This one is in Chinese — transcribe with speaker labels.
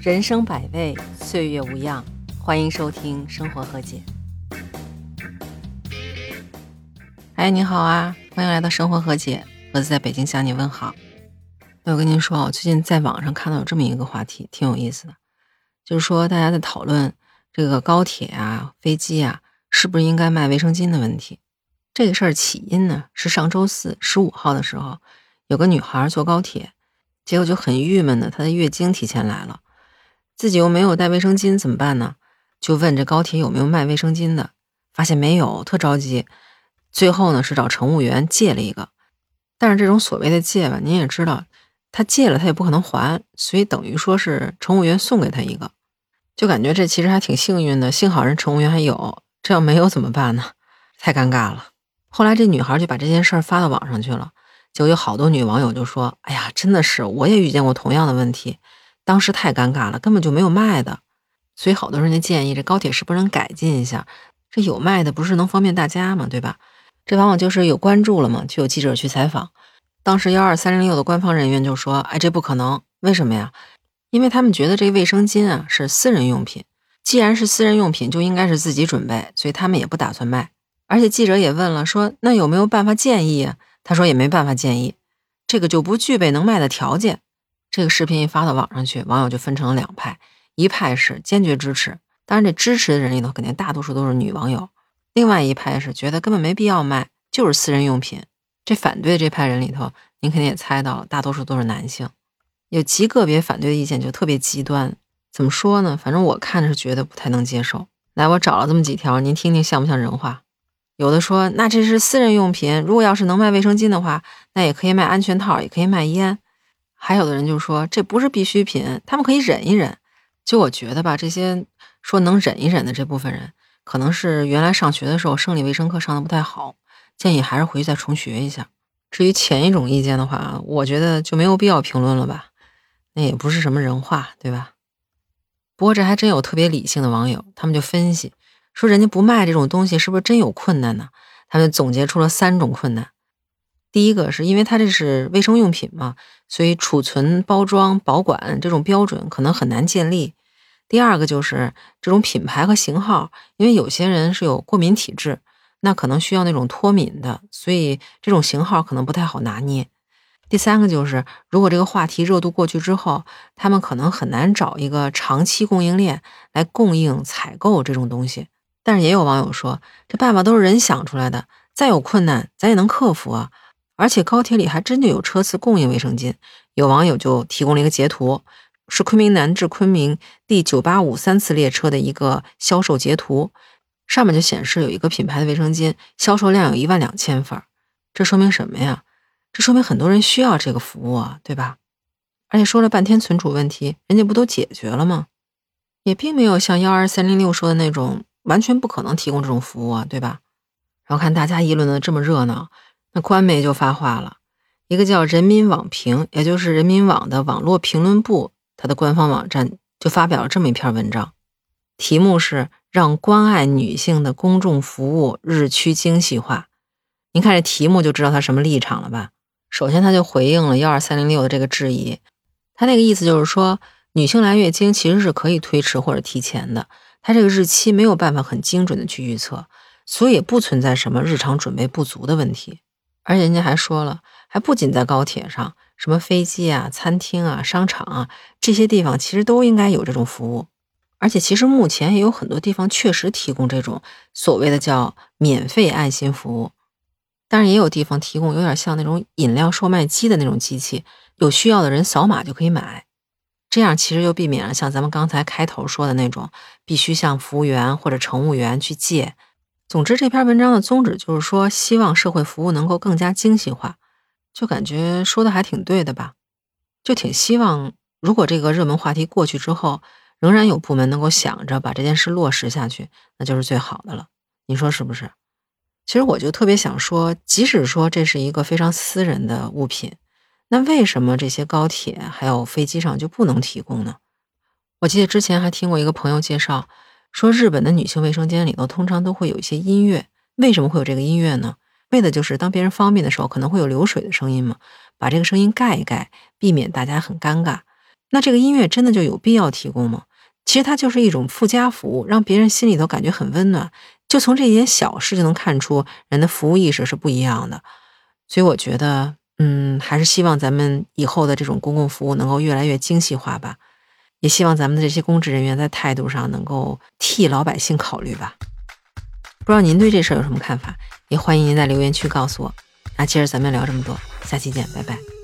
Speaker 1: 人生百味，岁月无恙。欢迎收听《生活和解》。哎，你好啊，欢迎来到《生活和解》，盒子在北京向你问好。那我跟您说，我最近在网上看到有这么一个话题，挺有意思的，就是说大家在讨论这个高铁啊、飞机啊，是不是应该卖卫生巾的问题。这个事儿起因呢，是上周四十五号的时候，有个女孩坐高铁，结果就很郁闷的，她的月经提前来了。自己又没有带卫生巾怎么办呢？就问这高铁有没有卖卫生巾的，发现没有，特着急。最后呢是找乘务员借了一个，但是这种所谓的借吧，您也知道，他借了他也不可能还，所以等于说是乘务员送给他一个，就感觉这其实还挺幸运的。幸好人乘务员还有，这要没有怎么办呢？太尴尬了。后来这女孩就把这件事儿发到网上去了，就有好多女网友就说：“哎呀，真的是，我也遇见过同样的问题。”当时太尴尬了，根本就没有卖的，所以好多人就建议这高铁是不是能改进一下？这有卖的不是能方便大家吗？对吧？这往往就是有关注了嘛，就有记者去采访。当时幺二三零六的官方人员就说：“哎，这不可能，为什么呀？因为他们觉得这卫生巾啊是私人用品，既然是私人用品，就应该是自己准备，所以他们也不打算卖。而且记者也问了，说那有没有办法建议啊？他说也没办法建议，这个就不具备能卖的条件。”这个视频一发到网上去，网友就分成了两派，一派是坚决支持，当然这支持的人里头肯定大多数都是女网友；另外一派是觉得根本没必要卖，就是私人用品。这反对这派人里头，您肯定也猜到了，大多数都是男性，有极个别反对的意见就特别极端。怎么说呢？反正我看着是觉得不太能接受。来，我找了这么几条，您听听像不像人话？有的说，那这是私人用品，如果要是能卖卫生巾的话，那也可以卖安全套，也可以卖烟。还有的人就说这不是必需品，他们可以忍一忍。就我觉得吧，这些说能忍一忍的这部分人，可能是原来上学的时候生理卫生课上的不太好，建议还是回去再重学一下。至于前一种意见的话，我觉得就没有必要评论了吧，那也不是什么人话，对吧？不过这还真有特别理性的网友，他们就分析说，人家不卖这种东西，是不是真有困难呢？他们总结出了三种困难。第一个是因为它这是卫生用品嘛，所以储存、包装、保管这种标准可能很难建立。第二个就是这种品牌和型号，因为有些人是有过敏体质，那可能需要那种脱敏的，所以这种型号可能不太好拿捏。第三个就是，如果这个话题热度过去之后，他们可能很难找一个长期供应链来供应采购这种东西。但是也有网友说，这办法都是人想出来的，再有困难咱也能克服啊。而且高铁里还真就有车次供应卫生巾，有网友就提供了一个截图，是昆明南至昆明第九八五三次列车的一个销售截图，上面就显示有一个品牌的卫生巾销售量有一万两千份，这说明什么呀？这说明很多人需要这个服务啊，对吧？而且说了半天存储问题，人家不都解决了吗？也并没有像幺二三零六说的那种完全不可能提供这种服务啊，对吧？然后看大家议论的这么热闹。那官媒就发话了，一个叫人民网评，也就是人民网的网络评论部，它的官方网站就发表了这么一篇文章，题目是“让关爱女性的公众服务日趋精细化”。您看这题目就知道他什么立场了吧？首先，他就回应了幺二三零六的这个质疑，他那个意思就是说，女性来月经其实是可以推迟或者提前的，它这个日期没有办法很精准的去预测，所以也不存在什么日常准备不足的问题。而且人家还说了，还不仅在高铁上，什么飞机啊、餐厅啊、商场啊这些地方，其实都应该有这种服务。而且其实目前也有很多地方确实提供这种所谓的叫免费爱心服务，但是也有地方提供有点像那种饮料售卖机的那种机器，有需要的人扫码就可以买。这样其实就避免了像咱们刚才开头说的那种必须向服务员或者乘务员去借。总之，这篇文章的宗旨就是说，希望社会服务能够更加精细化，就感觉说的还挺对的吧？就挺希望，如果这个热门话题过去之后，仍然有部门能够想着把这件事落实下去，那就是最好的了。你说是不是？其实我就特别想说，即使说这是一个非常私人的物品，那为什么这些高铁还有飞机上就不能提供呢？我记得之前还听过一个朋友介绍。说日本的女性卫生间里头通常都会有一些音乐，为什么会有这个音乐呢？为的就是当别人方便的时候，可能会有流水的声音嘛，把这个声音盖一盖，避免大家很尴尬。那这个音乐真的就有必要提供吗？其实它就是一种附加服务，让别人心里头感觉很温暖。就从这一点小事就能看出人的服务意识是不一样的。所以我觉得，嗯，还是希望咱们以后的这种公共服务能够越来越精细化吧。也希望咱们的这些公职人员在态度上能够替老百姓考虑吧。不知道您对这事儿有什么看法？也欢迎您在留言区告诉我。那今儿咱们聊这么多，下期见，拜拜。